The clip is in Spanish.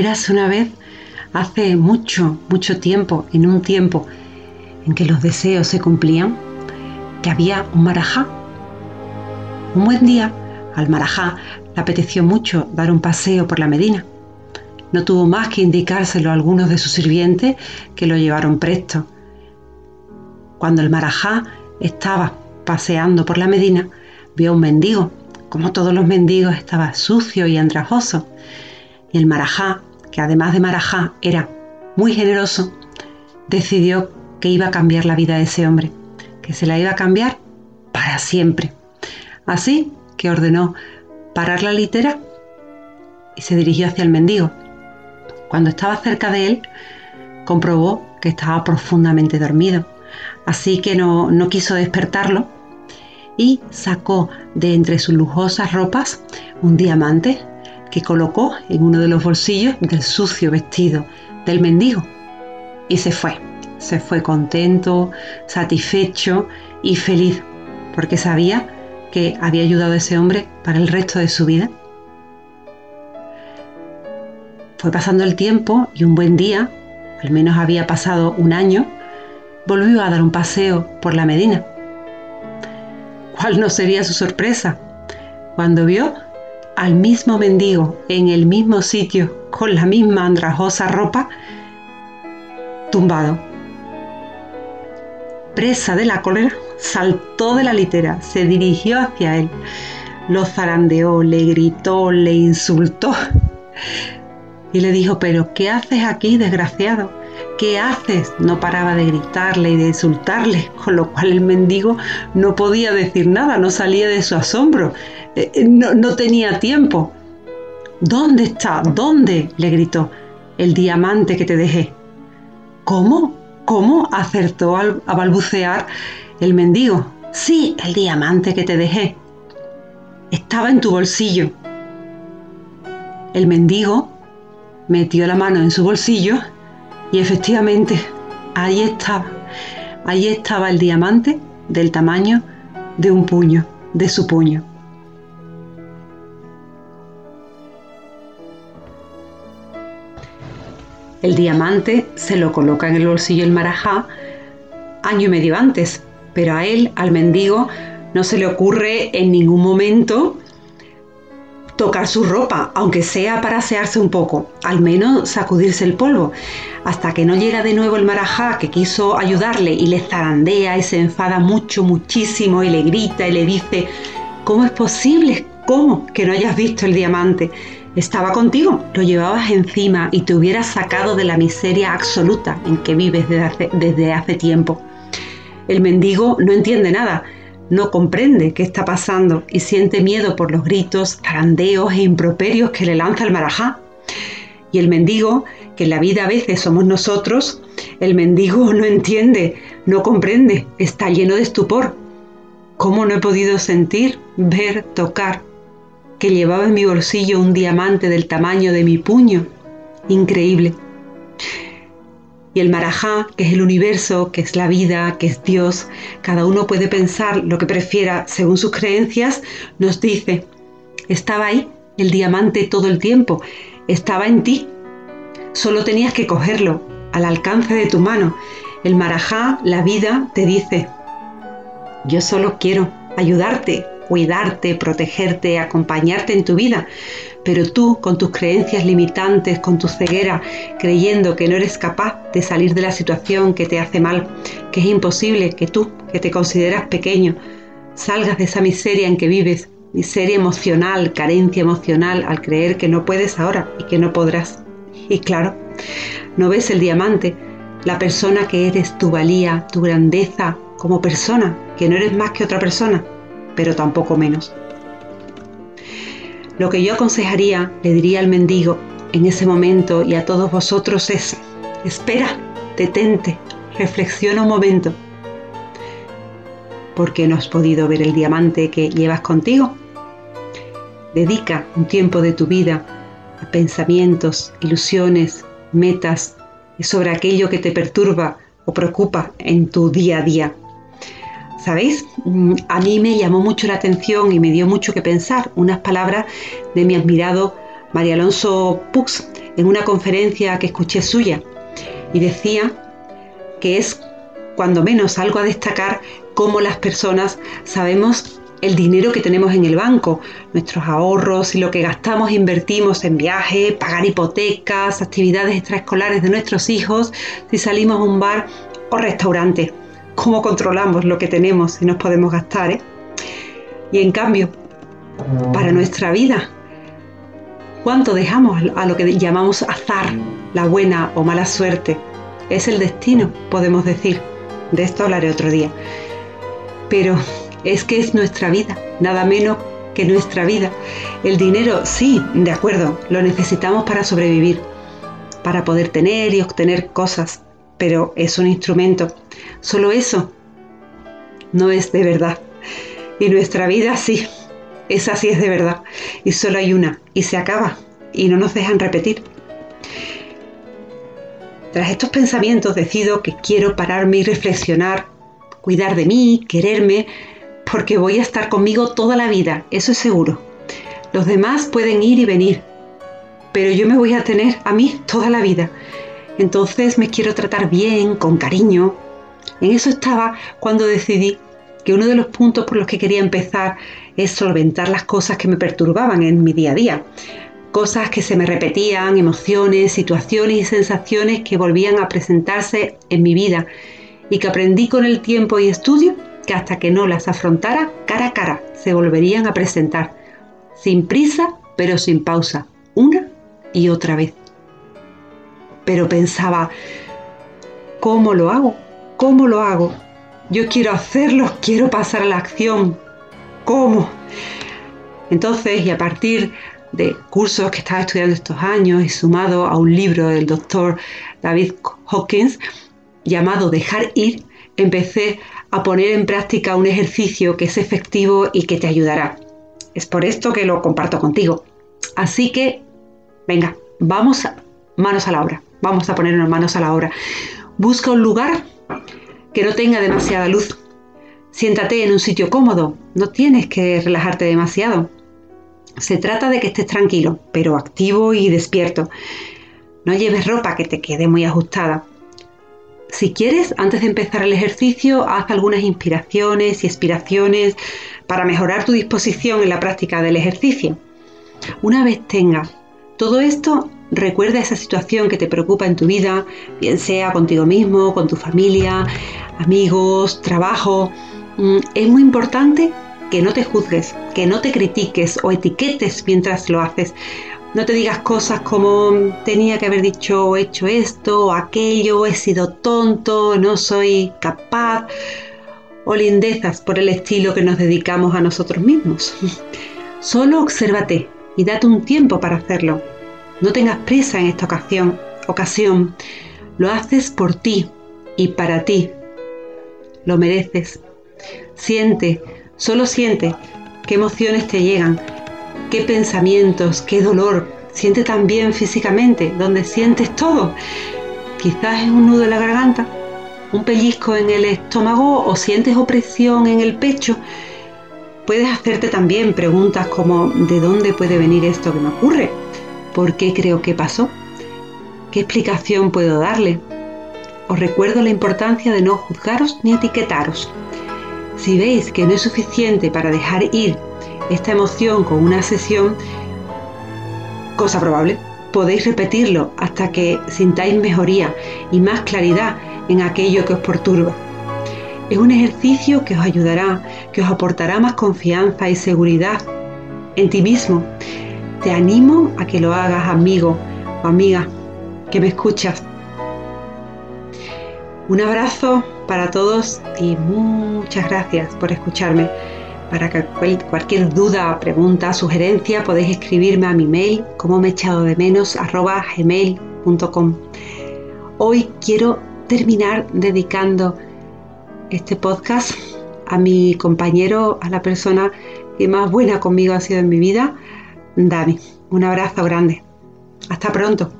Érase una vez, hace mucho, mucho tiempo, en un tiempo en que los deseos se cumplían, que había un marajá. Un buen día, al marajá le apeteció mucho dar un paseo por la Medina. No tuvo más que indicárselo a algunos de sus sirvientes que lo llevaron presto. Cuando el marajá estaba paseando por la Medina, vio a un mendigo. Como todos los mendigos, estaba sucio y andrajoso. Y el marajá, que además de marajá era muy generoso, decidió que iba a cambiar la vida de ese hombre, que se la iba a cambiar para siempre. Así que ordenó parar la litera y se dirigió hacia el mendigo. Cuando estaba cerca de él, comprobó que estaba profundamente dormido, así que no, no quiso despertarlo y sacó de entre sus lujosas ropas un diamante que colocó en uno de los bolsillos del sucio vestido del mendigo y se fue. Se fue contento, satisfecho y feliz porque sabía que había ayudado a ese hombre para el resto de su vida. Fue pasando el tiempo y un buen día, al menos había pasado un año, volvió a dar un paseo por la Medina. ¿Cuál no sería su sorpresa cuando vio al mismo mendigo en el mismo sitio con la misma andrajosa ropa tumbado? Presa de la cólera, saltó de la litera, se dirigió hacia él, lo zarandeó, le gritó, le insultó y le dijo, pero ¿qué haces aquí, desgraciado? ¿Qué haces? No paraba de gritarle y de insultarle, con lo cual el mendigo no podía decir nada, no salía de su asombro, eh, eh, no, no tenía tiempo. ¿Dónde está? ¿Dónde? le gritó. El diamante que te dejé. ¿Cómo? ¿Cómo? acertó a balbucear el mendigo. Sí, el diamante que te dejé. Estaba en tu bolsillo. El mendigo metió la mano en su bolsillo y efectivamente ahí estaba. Ahí estaba el diamante del tamaño de un puño, de su puño. El diamante se lo coloca en el bolsillo el marajá año y medio antes, pero a él, al mendigo, no se le ocurre en ningún momento tocar su ropa, aunque sea para asearse un poco, al menos sacudirse el polvo, hasta que no llega de nuevo el marajá que quiso ayudarle y le zarandea y se enfada mucho, muchísimo y le grita y le dice, ¿cómo es posible? ¿Cómo que no hayas visto el diamante? Estaba contigo, lo llevabas encima y te hubieras sacado de la miseria absoluta en que vives desde hace, desde hace tiempo. El mendigo no entiende nada, no comprende qué está pasando y siente miedo por los gritos, zarandeos e improperios que le lanza el marajá. Y el mendigo, que en la vida a veces somos nosotros, el mendigo no entiende, no comprende, está lleno de estupor. ¿Cómo no he podido sentir, ver, tocar que llevaba en mi bolsillo un diamante del tamaño de mi puño? Increíble. Y el marajá, que es el universo, que es la vida, que es Dios, cada uno puede pensar lo que prefiera según sus creencias, nos dice, estaba ahí el diamante todo el tiempo, estaba en ti, solo tenías que cogerlo al alcance de tu mano. El marajá, la vida, te dice, yo solo quiero ayudarte, cuidarte, protegerte, acompañarte en tu vida. Pero tú, con tus creencias limitantes, con tu ceguera, creyendo que no eres capaz de salir de la situación que te hace mal, que es imposible que tú, que te consideras pequeño, salgas de esa miseria en que vives, miseria emocional, carencia emocional, al creer que no puedes ahora y que no podrás. Y claro, no ves el diamante, la persona que eres, tu valía, tu grandeza como persona, que no eres más que otra persona pero tampoco menos. Lo que yo aconsejaría, le diría al mendigo en ese momento y a todos vosotros es, espera, detente, reflexiona un momento. ¿Por qué no has podido ver el diamante que llevas contigo? Dedica un tiempo de tu vida a pensamientos, ilusiones, metas y sobre aquello que te perturba o preocupa en tu día a día. ¿Sabéis? Mm, a mí me llamó mucho la atención y me dio mucho que pensar unas palabras de mi admirado María Alonso Pux, en una conferencia que escuché suya y decía que es cuando menos algo a destacar cómo las personas sabemos el dinero que tenemos en el banco, nuestros ahorros y lo que gastamos invertimos en viajes, pagar hipotecas, actividades extraescolares de nuestros hijos, si salimos a un bar o restaurante. ¿Cómo controlamos lo que tenemos y nos podemos gastar? Eh? Y en cambio, para nuestra vida, ¿cuánto dejamos a lo que llamamos azar, la buena o mala suerte? Es el destino, podemos decir. De esto hablaré otro día. Pero es que es nuestra vida, nada menos que nuestra vida. El dinero, sí, de acuerdo, lo necesitamos para sobrevivir, para poder tener y obtener cosas, pero es un instrumento. Solo eso no es de verdad. Y nuestra vida sí, esa sí es de verdad. Y solo hay una, y se acaba, y no nos dejan repetir. Tras estos pensamientos decido que quiero pararme y reflexionar, cuidar de mí, quererme, porque voy a estar conmigo toda la vida, eso es seguro. Los demás pueden ir y venir, pero yo me voy a tener a mí toda la vida. Entonces me quiero tratar bien, con cariño. En eso estaba cuando decidí que uno de los puntos por los que quería empezar es solventar las cosas que me perturbaban en mi día a día. Cosas que se me repetían, emociones, situaciones y sensaciones que volvían a presentarse en mi vida y que aprendí con el tiempo y estudio que hasta que no las afrontara cara a cara se volverían a presentar, sin prisa pero sin pausa, una y otra vez. Pero pensaba, ¿cómo lo hago? ¿Cómo lo hago? Yo quiero hacerlo, quiero pasar a la acción. ¿Cómo? Entonces, y a partir de cursos que estaba estudiando estos años y sumado a un libro del doctor David Hawkins llamado Dejar ir, empecé a poner en práctica un ejercicio que es efectivo y que te ayudará. Es por esto que lo comparto contigo. Así que, venga, vamos manos a la obra. Vamos a ponernos manos a la obra. Busca un lugar que no tenga demasiada luz. Siéntate en un sitio cómodo. No tienes que relajarte demasiado. Se trata de que estés tranquilo, pero activo y despierto. No lleves ropa que te quede muy ajustada. Si quieres, antes de empezar el ejercicio, haz algunas inspiraciones y expiraciones para mejorar tu disposición en la práctica del ejercicio. Una vez tengas todo esto, recuerda esa situación que te preocupa en tu vida, bien sea contigo mismo, con tu familia, amigos, trabajo. Mm, es muy importante que no te juzgues, que no te critiques o etiquetes mientras lo haces, no te digas cosas como tenía que haber dicho o hecho esto o aquello, he sido tonto, no soy capaz, o lindezas por el estilo que nos dedicamos a nosotros mismos. Solo obsérvate y date un tiempo para hacerlo. No tengas prisa en esta ocasión. ocasión. Lo haces por ti y para ti. Lo mereces. Siente, solo siente qué emociones te llegan qué pensamientos, qué dolor. Siente también físicamente, donde sientes todo. Quizás es un nudo en la garganta, un pellizco en el estómago o sientes opresión en el pecho. Puedes hacerte también preguntas como ¿de dónde puede venir esto que me ocurre? ¿Por qué creo que pasó? ¿Qué explicación puedo darle? Os recuerdo la importancia de no juzgaros ni etiquetaros. Si veis que no es suficiente para dejar ir esta emoción con una sesión, cosa probable, podéis repetirlo hasta que sintáis mejoría y más claridad en aquello que os perturba. Es un ejercicio que os ayudará, que os aportará más confianza y seguridad en ti mismo. Te animo a que lo hagas, amigo o amiga, que me escuchas. Un abrazo para todos y muchas gracias por escucharme. Para cualquier duda, pregunta, sugerencia, podéis escribirme a mi mail, como me echado de menos, arroba gmail.com. Hoy quiero terminar dedicando este podcast a mi compañero, a la persona que más buena conmigo ha sido en mi vida, Dani. Un abrazo grande. Hasta pronto.